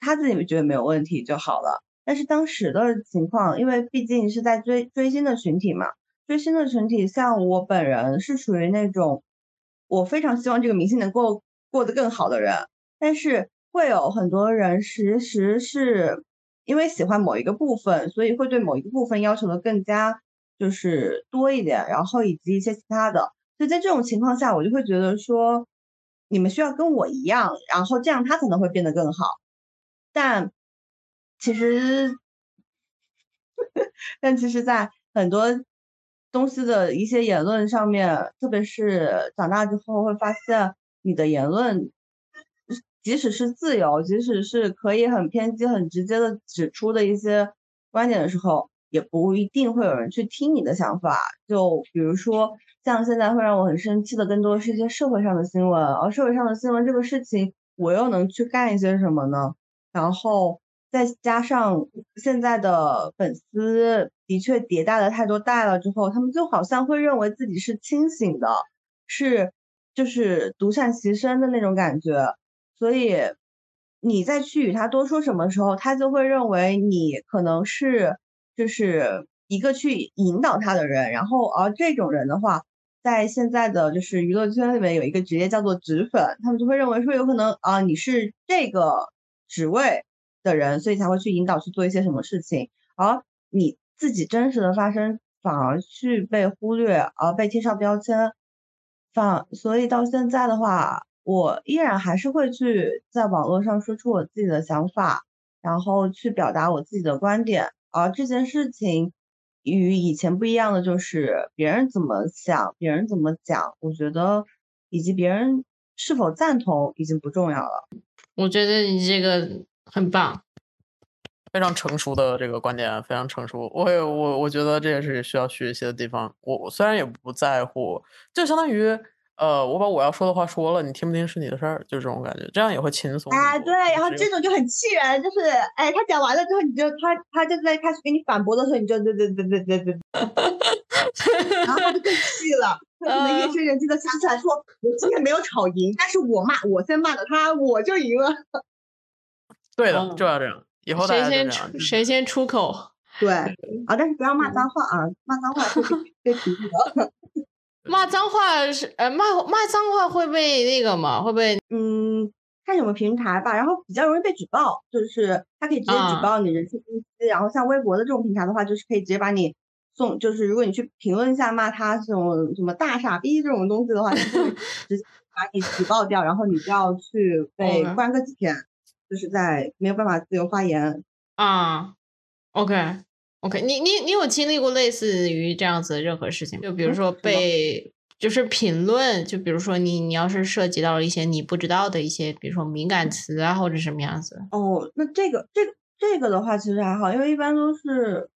他自己觉得没有问题就好了。但是当时的情况，因为毕竟是在追追星的群体嘛，追星的群体，像我本人是属于那种，我非常希望这个明星能够过得更好的人，但是会有很多人其实是因为喜欢某一个部分，所以会对某一个部分要求的更加就是多一点，然后以及一些其他的，所以在这种情况下，我就会觉得说，你们需要跟我一样，然后这样他可能会变得更好，但。其实，但其实，在很多东西的一些言论上面，特别是长大之后，会发现你的言论，即使是自由，即使是可以很偏激、很直接的指出的一些观点的时候，也不一定会有人去听你的想法。就比如说，像现在会让我很生气的，更多是一些社会上的新闻，而社会上的新闻这个事情，我又能去干一些什么呢？然后。再加上现在的粉丝的确迭代了太多代了之后，他们就好像会认为自己是清醒的，是就是独善其身的那种感觉。所以你再去与他多说什么时候，他就会认为你可能是就是一个去引导他的人。然后而这种人的话，在现在的就是娱乐圈里面有一个职业叫做纸粉，他们就会认为说有可能啊你是这个职位。的人，所以才会去引导去做一些什么事情，而你自己真实的发生反而去被忽略，而被贴上标签，反所以到现在的话，我依然还是会去在网络上说出我自己的想法，然后去表达我自己的观点，而这件事情与以前不一样的就是别人怎么想，别人怎么讲，我觉得以及别人是否赞同已经不重要了。我觉得你这个。很棒，非常成熟的这个观点，非常成熟。我也我我觉得这也是需要学习的地方。我我虽然也不在乎，就相当于呃，我把我要说的话说了，你听不听是你的事儿，就这种感觉，这样也会轻松。哎，对，然后这种就很气人，就是哎，他讲完了之后，你就他他就在开始给你反驳的时候，你就对对对对对对，然后就更气了，他可能夜深人静的想起来说，我今天没有吵赢，但是我骂我先骂的他，我就赢了。对的，就要这样。以后谁先出谁先出口？对啊，但是不要骂脏话啊！骂脏话会 被屏蔽的。骂脏话是呃骂骂脏话会被那个吗？会被嗯看什么平台吧。然后比较容易被举报，就是他可以直接举报你人身攻击。然后像微博的这种平台的话，就是可以直接把你送，就是如果你去评论一下骂他这种什么大傻逼这种东西的话，就会直接把你举报掉，然后你就要去被关个几天。就是在没有办法自由发言啊，OK，OK，你你你有经历过类似于这样子的任何事情？就比如说被就是评论，就比如说你你要是涉及到了一些你不知道的一些，比如说敏感词啊或者什么样子。哦，那这个这个这个的话其实还好，因为一般都是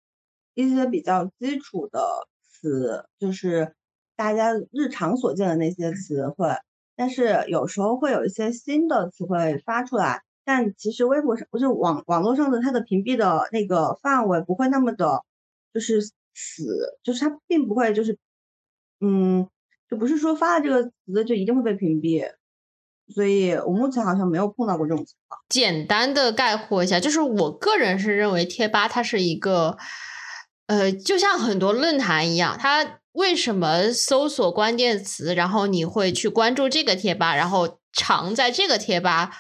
一些比较基础的词，就是大家日常所见的那些词汇，但是有时候会有一些新的词汇发出来。但其实微博上，不是网网络上的它的屏蔽的那个范围不会那么的，就是死，就是它并不会就是，嗯，就不是说发了这个词就一定会被屏蔽，所以我目前好像没有碰到过这种情况。简单的概括一下，就是我个人是认为贴吧它是一个，呃，就像很多论坛一样，它为什么搜索关键词，然后你会去关注这个贴吧，然后常在这个贴吧。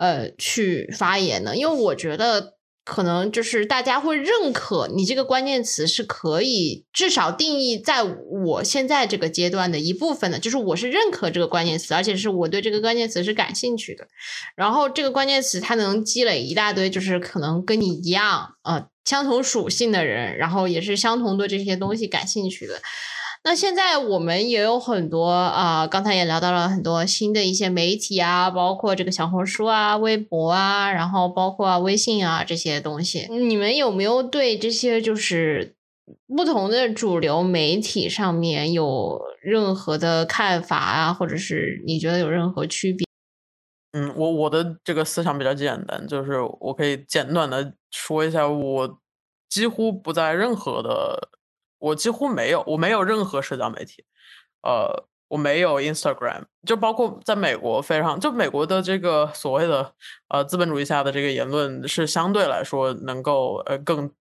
呃，去发言呢？因为我觉得可能就是大家会认可你这个关键词是可以至少定义在我现在这个阶段的一部分的，就是我是认可这个关键词，而且是我对这个关键词是感兴趣的。然后这个关键词它能积累一大堆，就是可能跟你一样呃相同属性的人，然后也是相同对这些东西感兴趣的。那现在我们也有很多啊，刚才也聊到了很多新的一些媒体啊，包括这个小红书啊、微博啊，然后包括微信啊这些东西。你们有没有对这些就是不同的主流媒体上面有任何的看法啊，或者是你觉得有任何区别？嗯，我我的这个思想比较简单，就是我可以简短的说一下我几乎不在任何的，我几乎没有，我没有任何社交媒体，呃，我没有 Instagram，就包括在美国非常，就美国的这个所谓的呃资本主义下的这个言论是相对来说能够呃更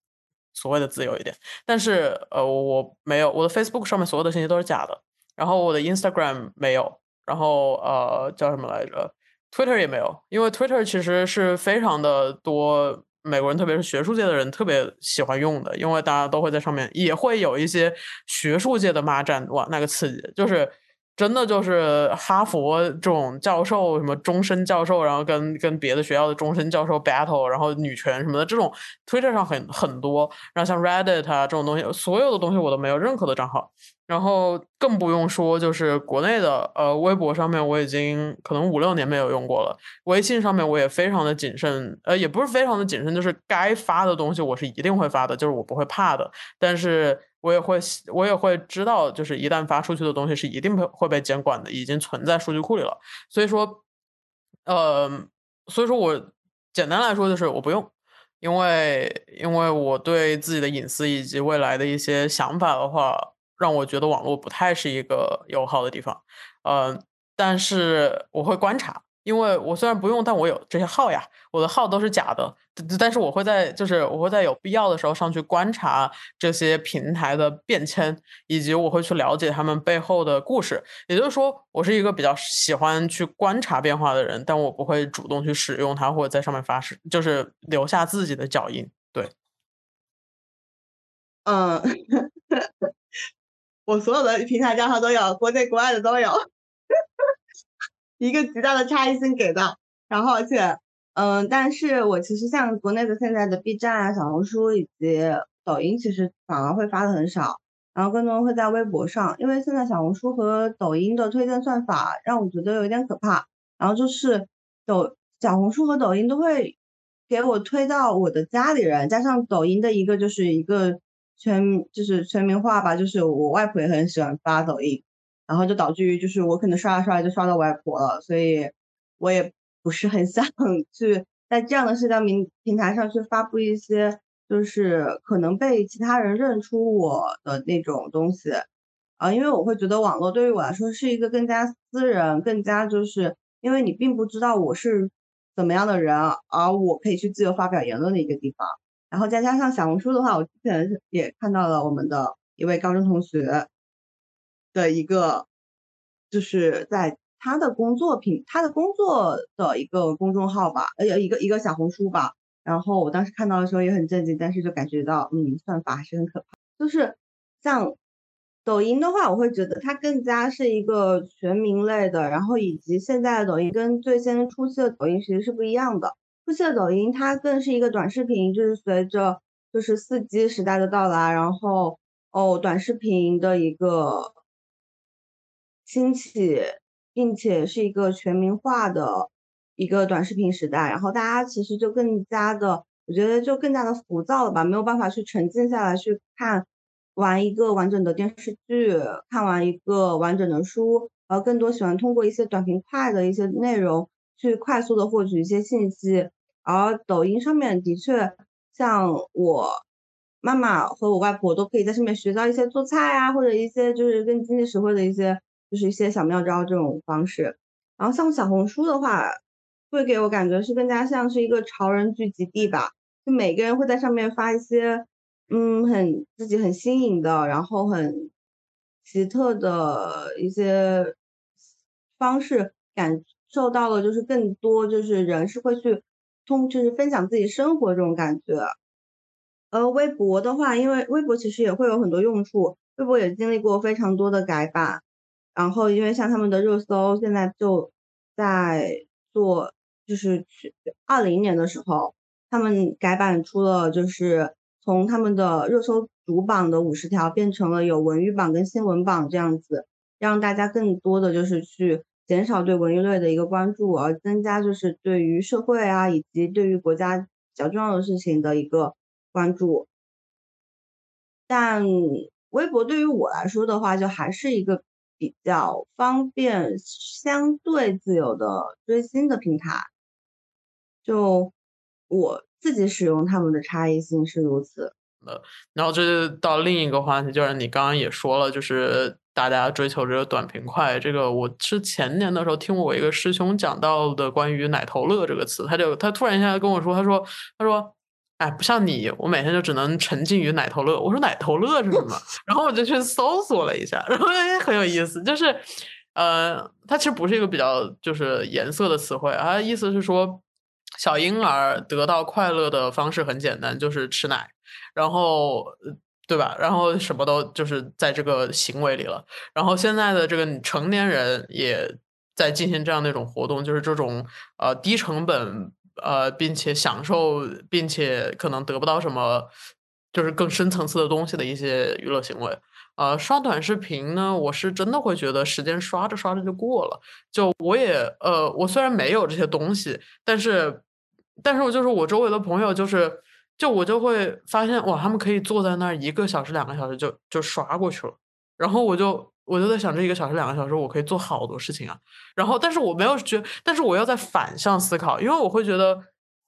所谓的自由一点，但是呃我没有我的 Facebook 上面所有的信息都是假的，然后我的 Instagram 没有，然后呃叫什么来着，Twitter 也没有，因为 Twitter 其实是非常的多。美国人，特别是学术界的人，特别喜欢用的，因为大家都会在上面，也会有一些学术界的骂战，哇，那个刺激，就是真的就是哈佛这种教授，什么终身教授，然后跟跟别的学校的终身教授 battle，然后女权什么的，这种 Twitter 上很很多，然后像 Reddit 啊这种东西，所有的东西我都没有任何的账号。然后更不用说，就是国内的，呃，微博上面我已经可能五六年没有用过了。微信上面我也非常的谨慎，呃，也不是非常的谨慎，就是该发的东西我是一定会发的，就是我不会怕的。但是我也会，我也会知道，就是一旦发出去的东西是一定会会被监管的，已经存在数据库里了。所以说，呃，所以说我简单来说就是我不用，因为因为我对自己的隐私以及未来的一些想法的话。让我觉得网络不太是一个友好的地方，呃，但是我会观察，因为我虽然不用，但我有这些号呀，我的号都是假的，但是我会在就是我会在有必要的时候上去观察这些平台的变迁，以及我会去了解他们背后的故事。也就是说，我是一个比较喜欢去观察变化的人，但我不会主动去使用它或者在上面发誓，就是留下自己的脚印。对，嗯。我所有的平台账号都有，国内国外的都有，一个极大的差异性给的。然后，而且，嗯，但是我其实像国内的现在的 B 站啊、小红书以及抖音，其实反而会发的很少，然后更多会在微博上，因为现在小红书和抖音的推荐算法让我觉得有点可怕。然后就是抖小红书和抖音都会给我推到我的家里人，加上抖音的一个就是一个。全就是全民化吧，就是我外婆也很喜欢发抖音，然后就导致于就是我可能刷着刷着就刷到外婆了，所以我也不是很 想去在这样的社交平平台上去发布一些就是可能被其他人认出我的那种东西啊，因为我会觉得网络对于我来说是一个更加私人、更加就是因为你并不知道我是怎么样的人，而我可以去自由发表言论的一个地方。然后再加上小红书的话，我之前也看到了我们的一位高中同学的一个，就是在他的工作品，他的工作的一个公众号吧，呃，一个一个小红书吧。然后我当时看到的时候也很震惊，但是就感觉到，嗯，算法还是很可怕。就是像抖音的话，我会觉得它更加是一个全民类的，然后以及现在的抖音跟最先初期的抖音其实是不一样的。初期的抖音，它更是一个短视频，就是随着就是四 G 时代的到来，然后哦，短视频的一个兴起，并且是一个全民化的一个短视频时代，然后大家其实就更加的，我觉得就更加的浮躁了吧，没有办法去沉浸下来去看完一个完整的电视剧，看完一个完整的书，而更多喜欢通过一些短平快的一些内容去快速的获取一些信息。而抖音上面的确，像我妈妈和我外婆都可以在上面学到一些做菜啊，或者一些就是更经济实惠的一些，就是一些小妙招这种方式。然后像小红书的话，会给我感觉是更加像是一个潮人聚集地吧，就每个人会在上面发一些，嗯，很自己很新颖的，然后很奇特的一些方式，感受到了就是更多就是人是会去。通就是分享自己生活这种感觉，而微博的话，因为微博其实也会有很多用处，微博也经历过非常多的改版，然后因为像他们的热搜现在就在做，就是去二零年的时候，他们改版出了，就是从他们的热搜主榜的五十条变成了有文娱榜跟新闻榜这样子，让大家更多的就是去。减少对文娱类的一个关注，而增加就是对于社会啊以及对于国家比较重要的事情的一个关注。但微博对于我来说的话，就还是一个比较方便、相对自由的追星的平台。就我自己使用他们的差异性是如此。呃。然后这就到另一个话题，就是你刚刚也说了，就是大家追求这个短平快。这个我是前年的时候听我一个师兄讲到的关于“奶头乐”这个词，他就他突然一下跟我说，他说他说。哎，不像你，我每天就只能沉浸于奶头乐。我说奶头乐是什么？然后我就去搜索了一下，然后很有意思，就是，呃，它其实不是一个比较就是颜色的词汇，它意思是说，小婴儿得到快乐的方式很简单，就是吃奶，然后对吧？然后什么都就是在这个行为里了。然后现在的这个成年人也在进行这样的一种活动，就是这种呃低成本。呃，并且享受，并且可能得不到什么，就是更深层次的东西的一些娱乐行为。呃，刷短视频呢，我是真的会觉得时间刷着刷着就过了。就我也呃，我虽然没有这些东西，但是，但是我就是我周围的朋友，就是就我就会发现哇，他们可以坐在那儿一个小时、两个小时就就刷过去了，然后我就。我就在想，这一个小时、两个小时，我可以做好多事情啊。然后，但是我没有觉，但是我要在反向思考，因为我会觉得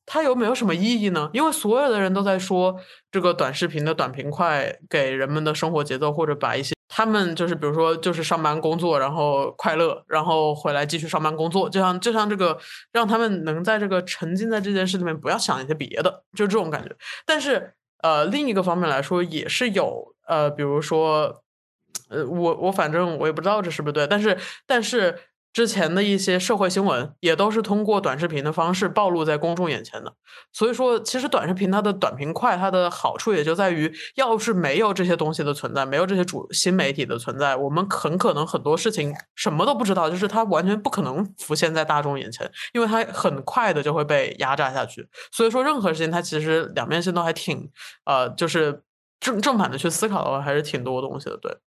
它有没有什么意义呢？因为所有的人都在说这个短视频的短平快给人们的生活节奏，或者把一些他们就是比如说就是上班工作，然后快乐，然后回来继续上班工作，就像就像这个让他们能在这个沉浸在这件事里面，不要想一些别的，就这种感觉。但是呃，另一个方面来说，也是有呃，比如说。呃，我我反正我也不知道这是不是对，但是但是之前的一些社会新闻也都是通过短视频的方式暴露在公众眼前的，所以说其实短视频它的短平快，它的好处也就在于，要是没有这些东西的存在，没有这些主新媒体的存在，我们很可能很多事情什么都不知道，就是它完全不可能浮现在大众眼前，因为它很快的就会被压榨下去。所以说任何事情它其实两面性都还挺，呃，就是正正反的去思考的话，还是挺多东西的，对。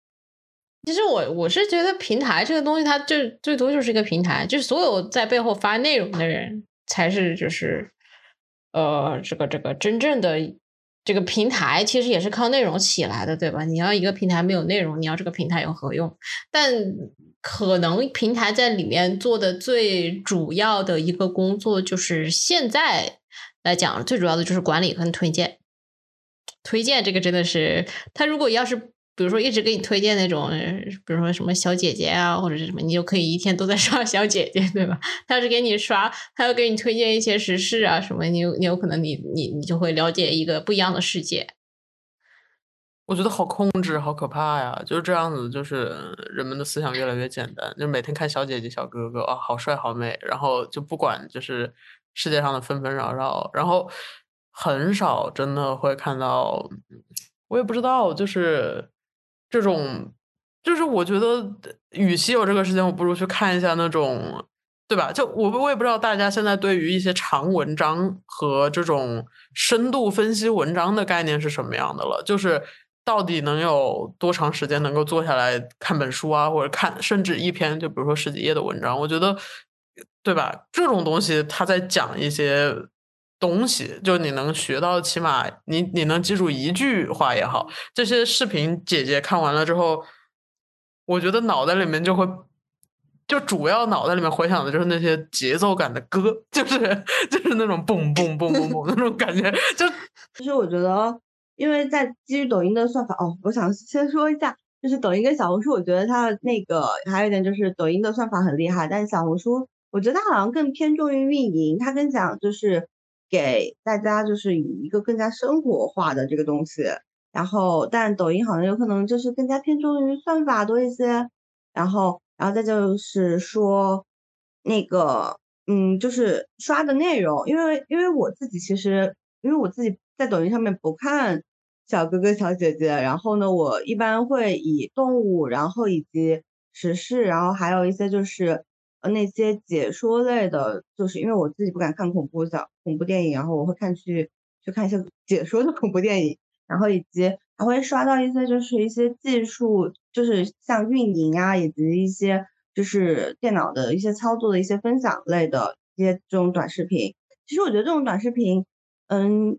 其实我我是觉得平台这个东西，它就最多就是一个平台，就是所有在背后发内容的人才是就是，呃，这个这个真正的这个平台其实也是靠内容起来的，对吧？你要一个平台没有内容，你要这个平台有何用？但可能平台在里面做的最主要的一个工作，就是现在来讲最主要的就是管理和推荐。推荐这个真的是，他如果要是。比如说，一直给你推荐那种，比如说什么小姐姐啊，或者是什么，你就可以一天都在刷小姐姐，对吧？他要是给你刷，他要给你推荐一些时事啊什么，你有你有可能你你你就会了解一个不一样的世界。我觉得好控制，好可怕呀！就是这样子，就是人们的思想越来越简单，就每天看小姐姐、小哥哥啊，好帅好美，然后就不管就是世界上的纷纷扰扰，然后很少真的会看到，我也不知道，就是。这种就是我觉得，与其有这个时间，我不如去看一下那种，对吧？就我我也不知道大家现在对于一些长文章和这种深度分析文章的概念是什么样的了。就是到底能有多长时间能够坐下来看本书啊，或者看甚至一篇，就比如说十几页的文章？我觉得，对吧？这种东西他在讲一些。东西就你能学到，起码你你能记住一句话也好。这些视频姐姐看完了之后，我觉得脑袋里面就会，就主要脑袋里面回想的就是那些节奏感的歌，就是就是那种蹦蹦蹦蹦蹦那种感觉。就其实我觉得，因为在基于抖音的算法，哦，我想先说一下，就是抖音跟小红书，我觉得它那个还有一点就是抖音的算法很厉害，但是小红书，我觉得它好像更偏重于运营，它更讲就是。给大家就是以一个更加生活化的这个东西，然后但抖音好像有可能就是更加偏重于算法多一些，然后然后再就是说那个嗯就是刷的内容，因为因为我自己其实因为我自己在抖音上面不看小哥哥小姐姐，然后呢我一般会以动物，然后以及时事，然后还有一些就是。那些解说类的，就是因为我自己不敢看恐怖小恐怖电影，然后我会看去去看一些 解说的恐怖电影，然后以及还会刷到一些就是一些技术，就是像运营啊，以及一些就是电脑的一些操作的一些分享类的一些这种短视频。其实我觉得这种短视频，嗯，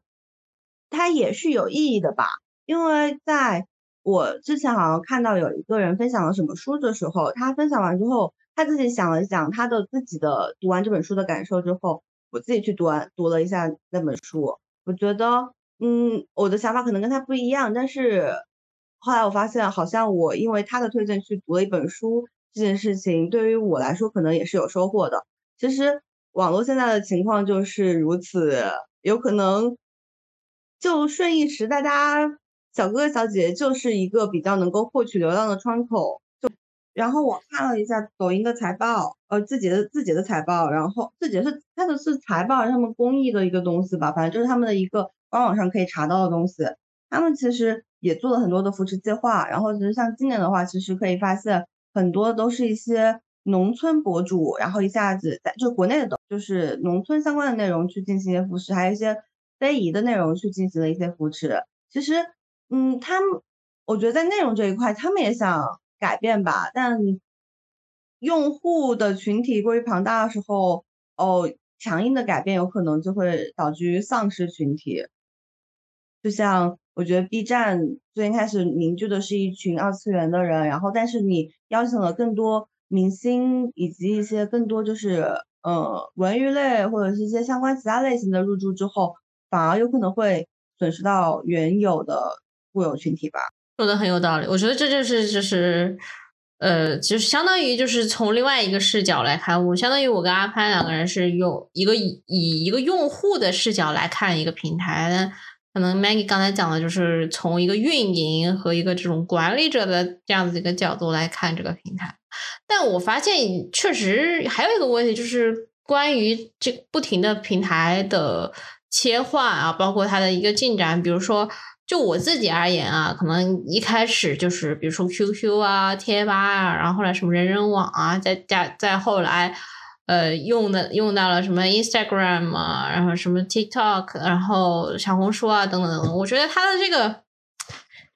它也是有意义的吧，因为在我之前好像看到有一个人分享了什么书的时候，他分享完之后。他自己想了想他的自己的读完这本书的感受之后，我自己去读完读了一下那本书，我觉得嗯，我的想法可能跟他不一样，但是后来我发现，好像我因为他的推荐去读了一本书，这件事情对于我来说可能也是有收获的。其实网络现在的情况就是如此，有可能就顺应时代，大家小哥哥小姐姐就是一个比较能够获取流量的窗口。然后我看了一下抖音的财报，呃，自己的自己的财报，然后自己是他的是财报，他们公益的一个东西吧，反正就是他们的一个。官网上可以查到的东西，他们其实也做了很多的扶持计划。然后其实像今年的话，其实可以发现很多都是一些农村博主，然后一下子在就国内的，就是农村相关的内容去进行一些扶持，还有一些非遗的内容去进行了一些扶持。其实，嗯，他们我觉得在内容这一块，他们也想改变吧，但用户的群体过于庞大的时候，哦，强硬的改变有可能就会导致于丧失群体。就像我觉得 B 站最开始凝聚的是一群二次元的人，然后但是你邀请了更多明星以及一些更多就是呃文娱类或者是一些相关其他类型的入驻之后，反而有可能会损失到原有的固有群体吧。说的很有道理，我觉得这就是就是呃，就是相当于就是从另外一个视角来看，我相当于我跟阿潘两个人是用一个以以一个用户的视角来看一个平台。可能 Maggie 刚才讲的就是从一个运营和一个这种管理者的这样子一个角度来看这个平台，但我发现确实还有一个问题，就是关于这不停的平台的切换啊，包括它的一个进展。比如说，就我自己而言啊，可能一开始就是比如说 QQ 啊、贴吧啊，然后后来什么人人网啊，再加再后来。呃，用的用到了什么 Instagram 啊，然后什么 TikTok，然后小红书啊，等等等等。我觉得它的这个，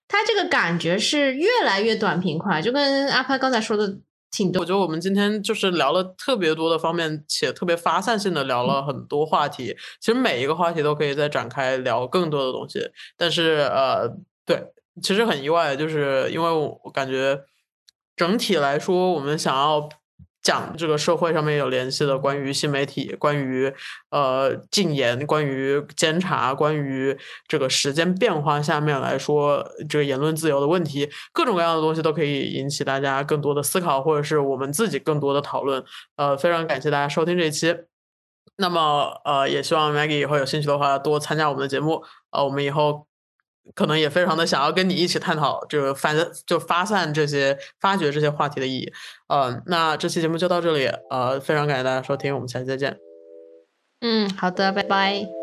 它这个感觉是越来越短平快，就跟阿潘刚才说的挺多。我觉得我们今天就是聊了特别多的方面，且特别发散性的聊了很多话题。其实每一个话题都可以再展开聊更多的东西。但是呃，对，其实很意外，就是因为我感觉整体来说，我们想要。讲这个社会上面有联系的关于新媒体、关于呃禁言、关于监察、关于这个时间变化下面来说这个言论自由的问题，各种各样的东西都可以引起大家更多的思考，或者是我们自己更多的讨论。呃，非常感谢大家收听这一期。那么呃，也希望 Maggie 以后有兴趣的话多参加我们的节目。呃，我们以后。可能也非常的想要跟你一起探讨就是反正就发散这些发掘这些话题的意义，呃，那这期节目就到这里，呃，非常感谢大家收听，我们下期再见。嗯，好的，拜拜。